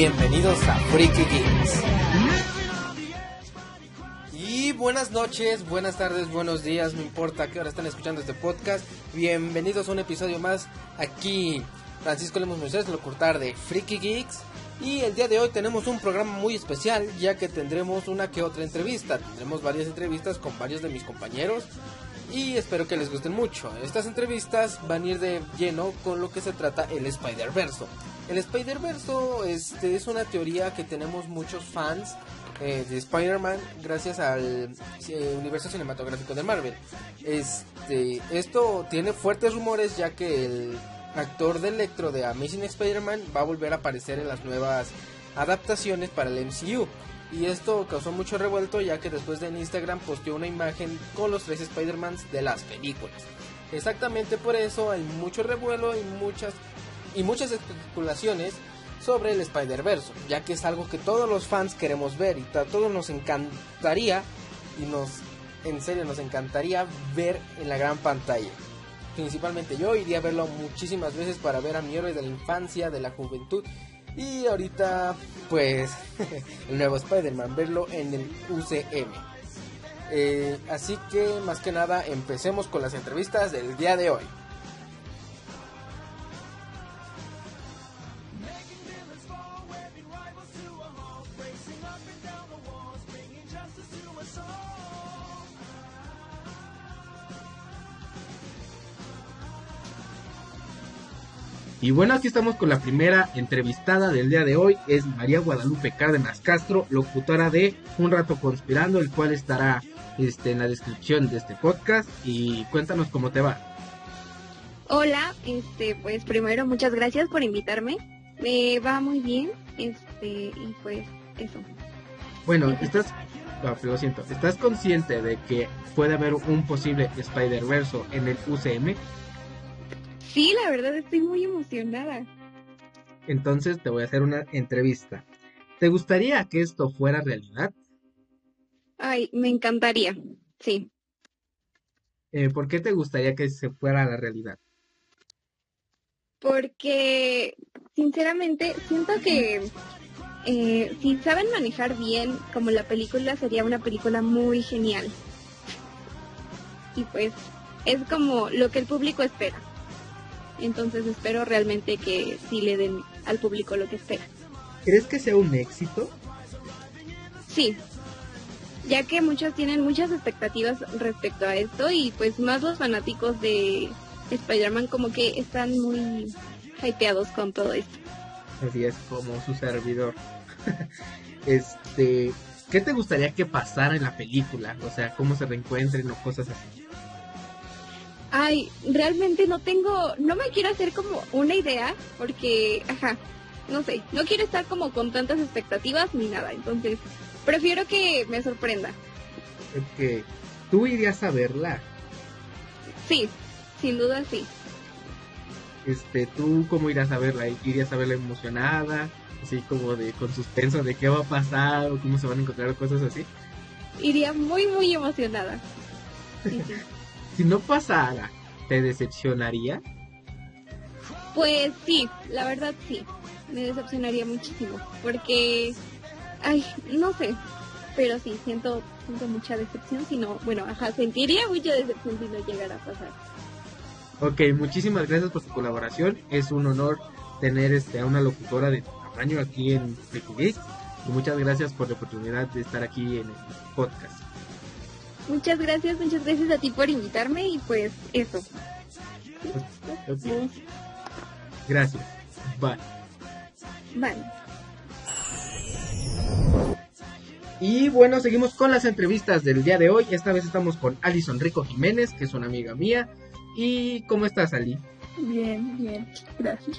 Bienvenidos a Freaky Geeks. Y buenas noches, buenas tardes, buenos días, no importa qué hora están escuchando este podcast. Bienvenidos a un episodio más aquí. Francisco Lemos Moisés, locutor de Freaky Geeks. Y el día de hoy tenemos un programa muy especial ya que tendremos una que otra entrevista. Tendremos varias entrevistas con varios de mis compañeros y espero que les gusten mucho. Estas entrevistas van a ir de lleno con lo que se trata el Spider-Verse. El Spider-Verse este, es una teoría que tenemos muchos fans eh, de Spider-Man gracias al eh, universo cinematográfico de Marvel. Este, esto tiene fuertes rumores ya que el actor de Electro de Amazing Spider-Man va a volver a aparecer en las nuevas adaptaciones para el MCU. Y esto causó mucho revuelto ya que después de en Instagram posteó una imagen con los tres Spider-Mans de las películas. Exactamente por eso hay mucho revuelo y muchas, y muchas especulaciones sobre el Spider-Verse, ya que es algo que todos los fans queremos ver y a todos nos encantaría y nos, en serio, nos encantaría ver en la gran pantalla. Principalmente yo iría a verlo muchísimas veces para ver a mi héroe de la infancia, de la juventud y ahorita, pues, el nuevo Spider-Man, verlo en el UCM. Eh, así que, más que nada, empecemos con las entrevistas del día de hoy. Y bueno, aquí estamos con la primera entrevistada del día de hoy. Es María Guadalupe Cárdenas Castro, locutora de Un Rato Conspirando, el cual estará este, en la descripción de este podcast. Y cuéntanos cómo te va. Hola, este, pues primero muchas gracias por invitarme. Me va muy bien, este, y pues eso. Bueno, estás, no, lo siento, ¿estás consciente de que puede haber un posible Spider-Verse en el UCM? Sí, la verdad estoy muy emocionada. Entonces te voy a hacer una entrevista. ¿Te gustaría que esto fuera realidad? Ay, me encantaría, sí. Eh, ¿Por qué te gustaría que se fuera a la realidad? Porque, sinceramente, siento que eh, si saben manejar bien como la película, sería una película muy genial. Y pues, es como lo que el público espera. Entonces espero realmente que sí le den al público lo que espera. ¿Crees que sea un éxito? Sí, ya que muchos tienen muchas expectativas respecto a esto y pues más los fanáticos de Spider-Man como que están muy hypeados con todo esto. Así es como su servidor. este, ¿qué te gustaría que pasara en la película? O sea, cómo se reencuentren o cosas así. Ay, realmente no tengo, no me quiero hacer como una idea, porque, ajá, no sé, no quiero estar como con tantas expectativas ni nada, entonces prefiero que me sorprenda. Ok, ¿tú irías a verla? Sí, sin duda sí. Este, ¿tú cómo irías a verla? ¿Irías a verla emocionada? Así como de con suspenso de qué va a pasar o cómo se van a encontrar cosas así. Iría muy, muy emocionada. Sí, sí. Si no pasara, ¿te decepcionaría? Pues sí, la verdad sí, me decepcionaría muchísimo, porque, ay, no sé, pero sí, siento, siento mucha decepción si no, bueno, ajá, sentiría mucha decepción si no llegara a pasar. Ok, muchísimas gracias por tu colaboración, es un honor tener este, a una locutora de tamaño aquí en Geek y muchas gracias por la oportunidad de estar aquí en el podcast. Muchas gracias, muchas gracias a ti por invitarme y pues eso. Gracias. Bye. Bye. Y bueno, seguimos con las entrevistas del día de hoy. Esta vez estamos con Alison Rico Jiménez, que es una amiga mía. ¿Y cómo estás, Ali? Bien, bien, gracias.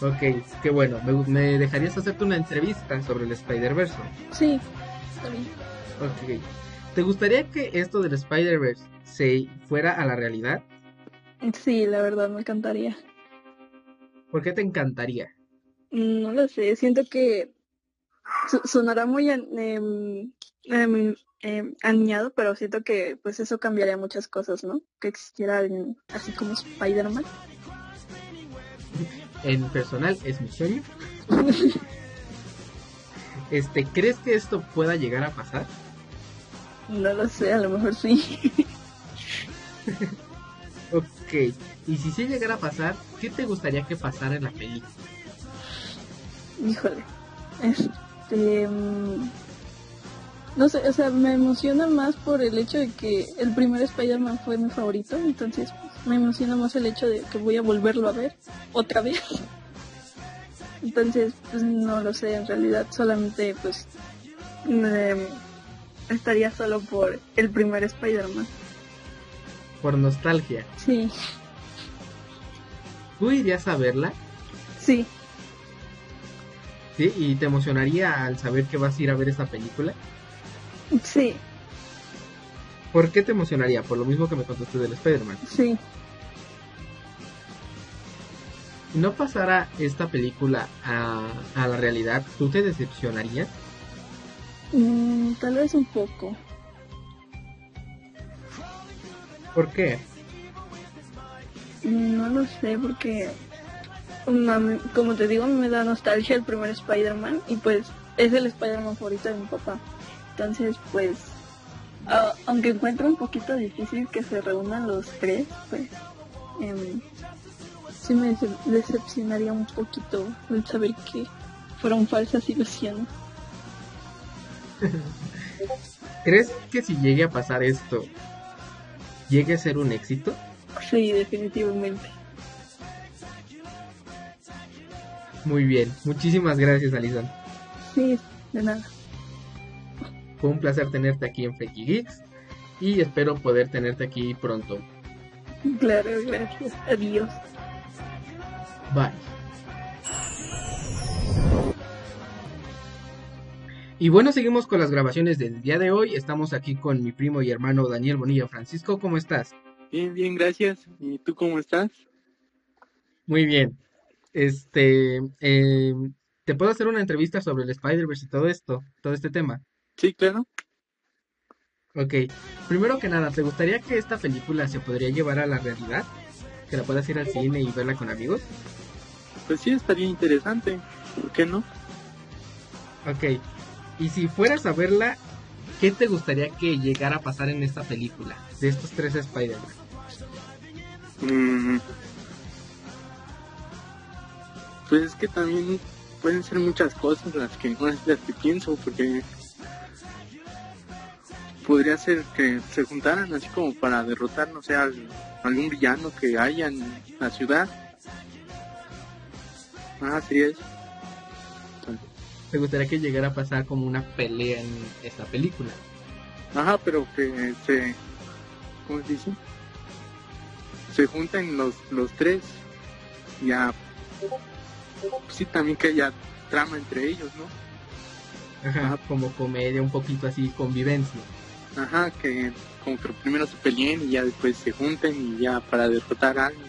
Ok, qué bueno. ¿Me, me dejarías hacerte una entrevista sobre el Spider-Verse? Sí, está bien. Ok. ¿Te gustaría que esto del Spider-Verse se fuera a la realidad? Sí, la verdad me encantaría. ¿Por qué te encantaría? No lo sé, siento que sonará muy eh, eh, aniñado, pero siento que pues eso cambiaría muchas cosas, ¿no? Que existiera alguien así como Spider-Man. En personal es mi sueño, Este, ¿crees que esto pueda llegar a pasar? No lo sé, a lo mejor sí. ok, y si sí llegara a pasar, ¿qué te gustaría que pasara en la película? Híjole, este... mm, No sé, o sea, me emociona más por el hecho de que el primer Spider-Man fue mi favorito, entonces me emociona más el hecho de que voy a volverlo a ver otra vez. Entonces, pues no lo sé, en realidad solamente pues me- estaría solo por el primer Spider-Man. Por nostalgia. Sí, ¿Tú irías a verla? sí, ¿Sí? ¿Y te emocionaría al saber que vas a ir a ver esta película? sí, ¿Por qué te emocionaría? Por lo mismo que me contaste del Spider-Man. sí. Si no pasara esta película a, a la realidad, ¿tú te decepcionarías? Mm, tal vez un poco. ¿Por qué? No lo sé porque, mm, como te digo, me da nostalgia el primer Spider-Man y pues es el Spider-Man favorito de mi papá. Entonces, pues, aunque encuentro un poquito difícil que se reúnan los tres, pues, em, sí me dece- decepcionaría un poquito el saber que fueron falsas ilusiones. ¿Crees que si llegue a pasar esto, llegue a ser un éxito? Sí, definitivamente. Muy bien, muchísimas gracias Alison. Sí, de nada. Fue un placer tenerte aquí en Freaky Geeks y espero poder tenerte aquí pronto. Claro, gracias. Adiós. Bye. Y bueno, seguimos con las grabaciones del día de hoy. Estamos aquí con mi primo y hermano Daniel Bonilla. Francisco, ¿cómo estás? Bien, bien, gracias. ¿Y tú cómo estás? Muy bien. Este, eh, ¿te puedo hacer una entrevista sobre el Spider-Verse y todo esto, todo este tema? Sí, claro. Ok, primero que nada, ¿te gustaría que esta película se podría llevar a la realidad? ¿Que la puedas ir al cine y verla con amigos? Pues sí, estaría interesante. ¿Por qué no? Ok, y si fueras a verla, ¿qué te gustaría que llegara a pasar en esta película? De estos tres Spider-Man. Mm. Pues es que también pueden ser muchas cosas las que, las que pienso, porque podría ser que se juntaran así como para derrotar, no sé, al, algún villano que haya en la ciudad. Ah, sería eso. ¿Te gustaría que llegara a pasar como una pelea en esta película? Ajá, pero que se... ¿Cómo se dice? Se junten los, los tres. Ya... Sí, también que haya trama entre ellos, ¿no? Ajá, Ajá. como comedia, un poquito así, convivencia. Ajá, que como que primero se peleen y ya después se junten y ya para derrotar a alguien,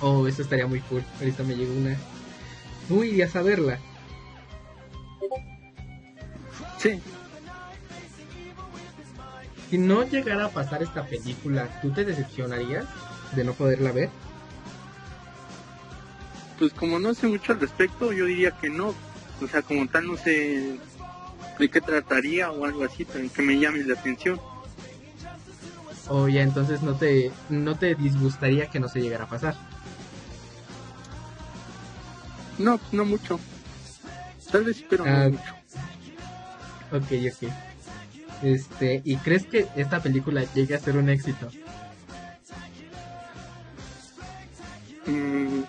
no. Oh, eso estaría muy cool. Ahorita me llegó una. Tú irías a verla. Sí, Si no llegara a pasar esta película, ¿tú te decepcionarías de no poderla ver? pues como no sé mucho al respecto, yo diría que no. O sea, como tal no sé de qué trataría o algo así, pero que me llame la atención. O ya entonces no te, no te disgustaría que no se llegara a pasar. No, pues no mucho. Tal vez pero Ah, no mucho. Ok, ok. Este, ¿y crees que esta película llegue a ser un éxito? Mm,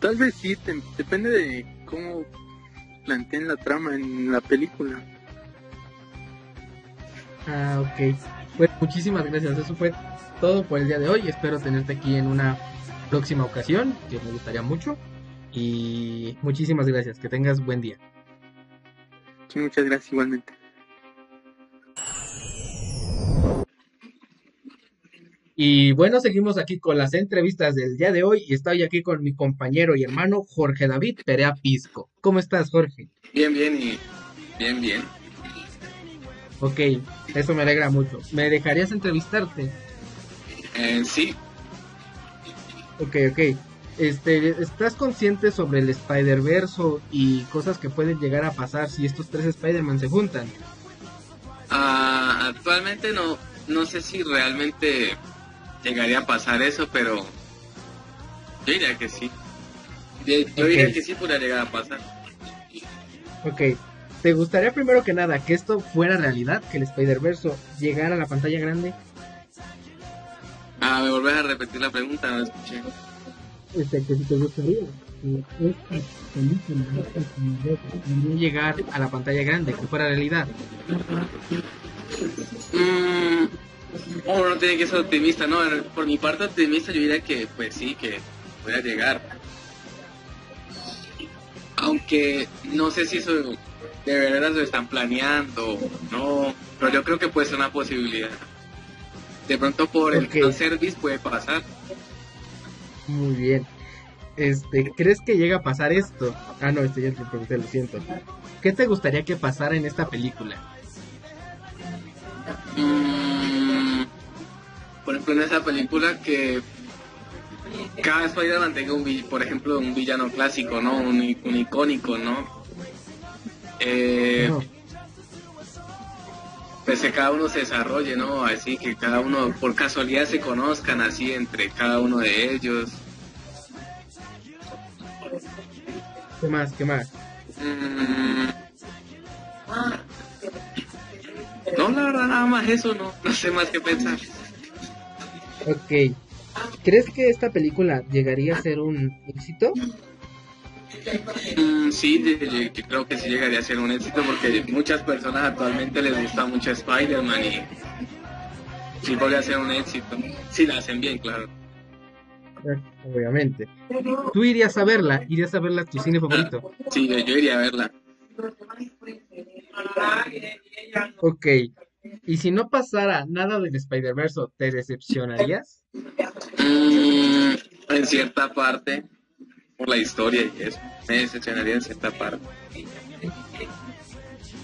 tal vez sí, te- depende de cómo planteen la trama en la película. Ah, ok. Pues muchísimas gracias. Eso fue todo por el día de hoy. Espero tenerte aquí en una próxima ocasión, que me gustaría mucho. Y muchísimas gracias. Que tengas buen día. Muchas gracias igualmente. Y bueno, seguimos aquí con las entrevistas del día de hoy y estoy aquí con mi compañero y hermano Jorge David Perea Pisco. ¿Cómo estás, Jorge? Bien, bien y bien, bien. Ok, eso me alegra mucho. ¿Me dejarías entrevistarte? Eh, sí, Ok, ok. Este, ¿estás consciente sobre el Spider-Verse y cosas que pueden llegar a pasar si estos tres Spider-Man se juntan? Ah, actualmente no, no sé si realmente llegaría a pasar eso, pero yo diría que sí. Yo, yo diría que sí podría llegar a pasar. Ok, ¿te gustaría primero que nada que esto fuera realidad, que el Spider-Verse llegara a la pantalla grande? Ah, me volvés a repetir la pregunta, no escuché. Este, que si te gustaría esta podría llegar a la pantalla grande, que fuera realidad. Mm, uno no tiene que ser optimista, ¿no? Por mi parte optimista yo diría que pues sí, que pueda llegar. Aunque no sé si eso de verdad lo están planeando o no, pero yo creo que puede ser una posibilidad. De pronto por el service puede pasar. Muy bien. Este, ¿crees que llega a pasar esto? Ah, no, esto ya te pregunté, lo siento. ¿Qué te gustaría que pasara en esta película? Mm, por ejemplo, en esa película que cada Spider-Man tenga un, por ejemplo, un villano clásico, ¿no? Un, un icónico, ¿no? Eh, No. pues que cada uno se desarrolle, ¿no? Así que cada uno por casualidad se conozcan así entre cada uno de ellos. ¿Qué más? ¿Qué más? Mm, no, la verdad, nada más eso, no, no sé más que pensar. Ok. ¿Crees que esta película llegaría a ser un éxito? Mm, sí, yo creo que sí llegaría a ser un éxito porque muchas personas actualmente les gusta mucho Spider-Man y sí podría ser un éxito. Si la hacen bien, claro. Obviamente. ¿Tú irías a verla? ¿Irías a verla a tu cine favorito? Sí, yo, yo iría a verla. Ok. ¿Y si no pasara nada del Spider-Verse, te decepcionarías? Mm, en cierta parte, por la historia y eso, me decepcionaría en cierta parte.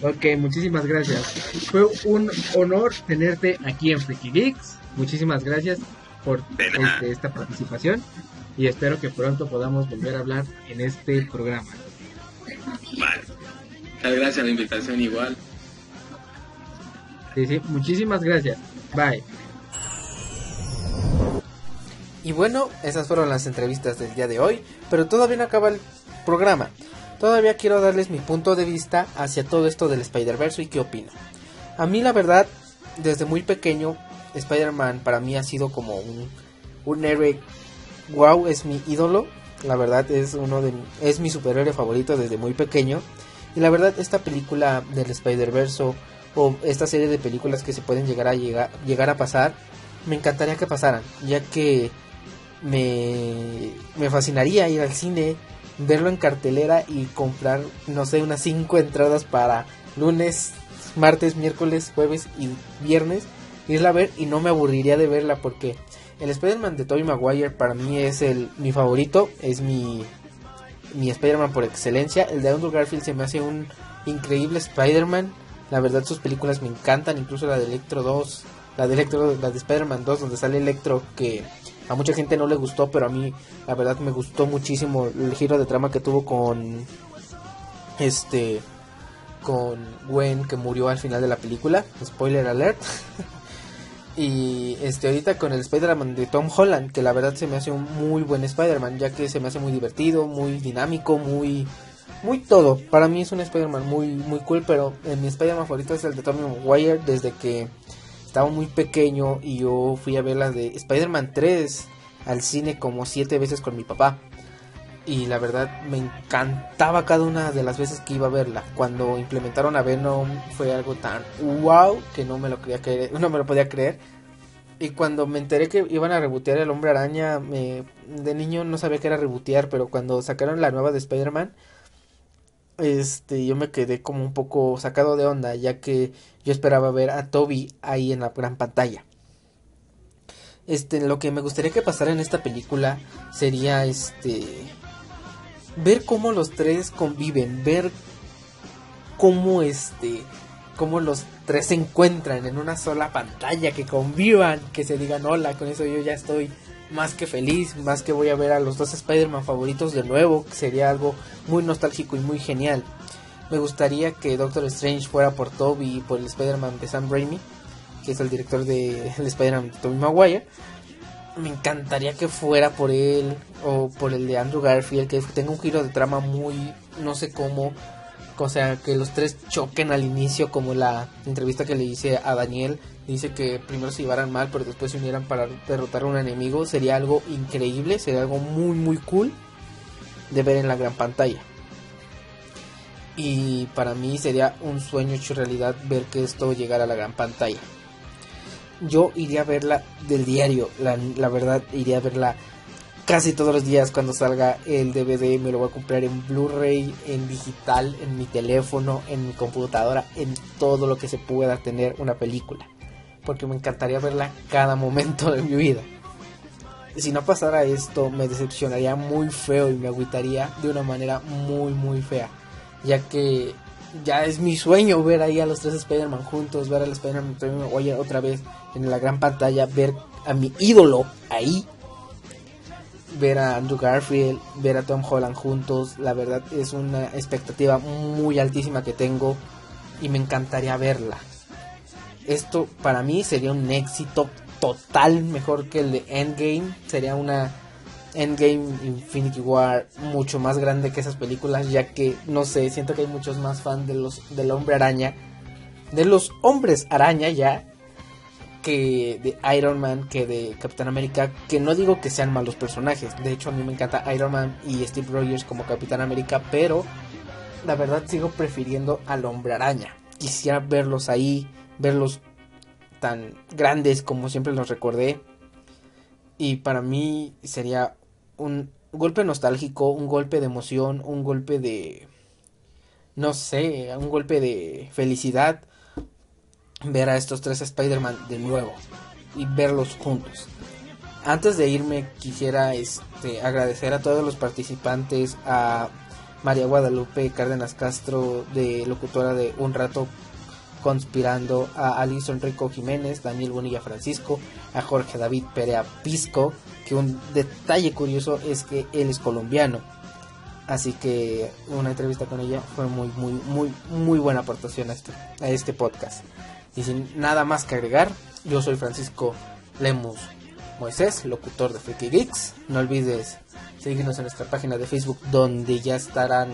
Ok, muchísimas gracias. Fue un honor tenerte aquí en Freaky Geeks. Muchísimas gracias por este, esta participación y espero que pronto podamos volver a hablar en este programa. Vale. Muchas gracias a la invitación igual. Sí, sí, muchísimas gracias. Bye. Y bueno, esas fueron las entrevistas del día de hoy, pero todavía no acaba el programa. Todavía quiero darles mi punto de vista hacia todo esto del Spider-Verse y qué opino. A mí la verdad, desde muy pequeño, Spider-Man para mí ha sido como un, un héroe, wow, es mi ídolo. La verdad es uno de es mi superhéroe favorito desde muy pequeño. Y la verdad esta película del Spider-Verse o esta serie de películas que se pueden llegar a llegar, llegar a pasar, me encantaría que pasaran, ya que me, me fascinaría ir al cine, verlo en cartelera y comprar, no sé, unas 5 entradas para lunes, martes, miércoles, jueves y viernes, irla a ver y no me aburriría de verla porque el Spider-Man de Tobey Maguire para mí es el mi favorito, es mi mi Spider-Man por excelencia. El de Andrew Garfield se me hace un increíble Spider-Man. La verdad sus películas me encantan, incluso la de Electro 2, la de Electro, la de Spider-Man 2 donde sale Electro que a mucha gente no le gustó, pero a mí la verdad me gustó muchísimo el giro de trama que tuvo con este con Gwen que murió al final de la película, spoiler alert. y este ahorita con el Spider-Man de Tom Holland, que la verdad se me hace un muy buen Spider-Man, ya que se me hace muy divertido, muy dinámico, muy muy todo. Para mí es un Spider-Man muy muy cool, pero eh, mi Spider-Man favorito es el de Tobey Maguire desde que estaba muy pequeño y yo fui a ver la de Spider-Man 3 al cine como siete veces con mi papá. Y la verdad me encantaba cada una de las veces que iba a verla. Cuando implementaron a Venom fue algo tan wow que no me lo quería creer, no me lo podía creer. Y cuando me enteré que iban a rebotear el Hombre Araña, me, de niño no sabía que era rebotear, pero cuando sacaron la nueva de Spider-Man, este, yo me quedé como un poco sacado de onda, ya que yo esperaba ver a Toby ahí en la gran pantalla. Este, lo que me gustaría que pasara en esta película sería este ver cómo los tres conviven, ver cómo este cómo los tres se encuentran en una sola pantalla, que convivan, que se digan hola, con eso yo ya estoy más que feliz, más que voy a ver a los dos Spider-Man favoritos de nuevo, que sería algo muy nostálgico y muy genial. Me gustaría que Doctor Strange fuera por Toby y por el Spider-Man de Sam Raimi, que es el director de el Spider-Man de Tobey Maguire. Me encantaría que fuera por él o por el de Andrew Garfield, que tenga un giro de trama muy, no sé cómo, o sea, que los tres choquen al inicio, como la entrevista que le hice a Daniel, dice que primero se llevaran mal, pero después se unieran para derrotar a un enemigo, sería algo increíble, sería algo muy, muy cool de ver en la gran pantalla. Y para mí sería un sueño hecho realidad ver que esto llegara a la gran pantalla. Yo iría a verla del diario, la, verdad, iría a verla casi todos los días cuando salga el DVD me lo voy a comprar en Blu-ray, en digital, en mi teléfono, en mi computadora, en todo lo que se pueda tener una película. Porque me encantaría verla cada momento de mi vida. Si no pasara esto, me decepcionaría muy feo y me agüitaría de una manera muy, muy fea. Ya que ya es mi sueño ver ahí a los tres Spider-Man juntos, ver al Spider-Man otra vez en la gran pantalla, ver a mi ídolo ahí ver a Andrew Garfield, ver a Tom Holland juntos, la verdad es una expectativa muy altísima que tengo y me encantaría verla. Esto para mí sería un éxito total, mejor que el de Endgame, sería una Endgame Infinity War mucho más grande que esas películas, ya que no sé, siento que hay muchos más fans de los del Hombre Araña, de los Hombres Araña ya que de Iron Man que de Capitán América, que no digo que sean malos personajes, de hecho a mí me encanta Iron Man y Steve Rogers como Capitán América, pero la verdad sigo prefiriendo al Hombre Araña. Quisiera verlos ahí, verlos tan grandes como siempre los recordé. Y para mí sería un golpe nostálgico, un golpe de emoción, un golpe de... no sé, un golpe de felicidad ver a estos tres Spider-Man de nuevo y verlos juntos. Antes de irme quisiera este, agradecer a todos los participantes, a María Guadalupe Cárdenas Castro de locutora de Un Rato Conspirando, a Alison Rico Jiménez, Daniel Bonilla Francisco, a Jorge David Perea Pisco, que un detalle curioso es que él es colombiano. Así que una entrevista con ella fue muy, muy, muy, muy buena aportación a este, a este podcast. Y sin nada más que agregar, yo soy Francisco Lemus Moisés, locutor de Freaky Geeks. No olvides seguirnos en nuestra página de Facebook donde ya estarán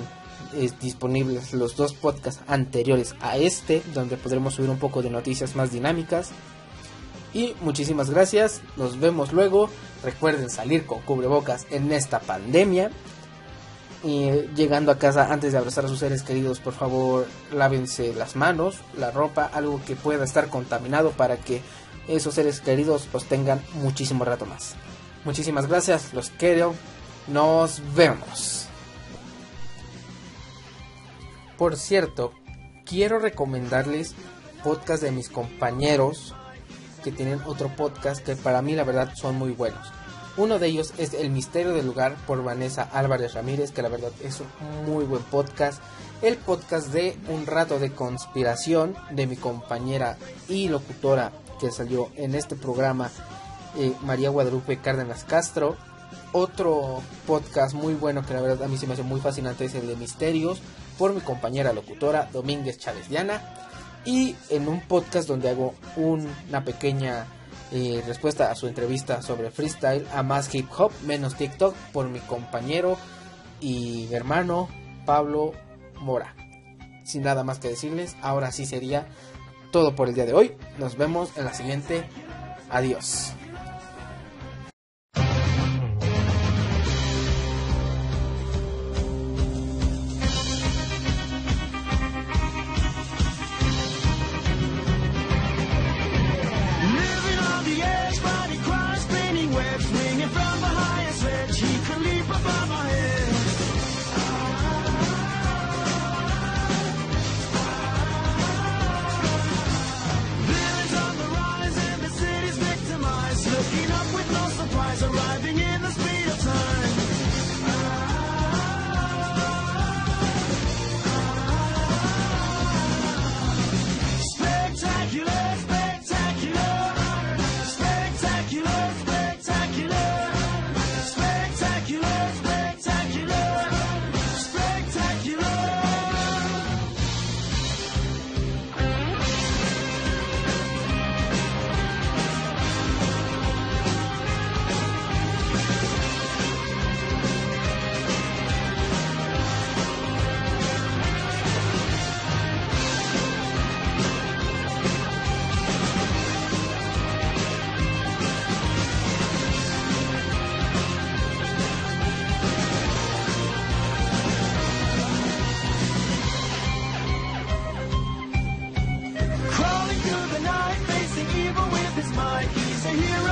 eh, disponibles los dos podcasts anteriores a este, donde podremos subir un poco de noticias más dinámicas. Y muchísimas gracias, nos vemos luego. Recuerden salir con cubrebocas en esta pandemia y llegando a casa antes de abrazar a sus seres queridos, por favor, lávense las manos, la ropa, algo que pueda estar contaminado para que esos seres queridos pues tengan muchísimo rato más. Muchísimas gracias, los quiero, nos vemos. Por cierto, quiero recomendarles podcast de mis compañeros que tienen otro podcast que para mí la verdad son muy buenos. Uno de ellos es El Misterio del Lugar por Vanessa Álvarez Ramírez, que la verdad es un muy buen podcast. El podcast de Un Rato de Conspiración de mi compañera y locutora que salió en este programa, eh, María Guadalupe Cárdenas Castro. Otro podcast muy bueno que la verdad a mí se me hace muy fascinante es el de Misterios por mi compañera locutora Domínguez Chávez Diana. Y en un podcast donde hago una pequeña eh, respuesta a su entrevista sobre freestyle a más hip hop, menos TikTok por mi compañero y hermano Pablo Mora. Sin nada más que decirles, ahora sí sería todo por el día de hoy. Nos vemos en la siguiente. Adiós. Hero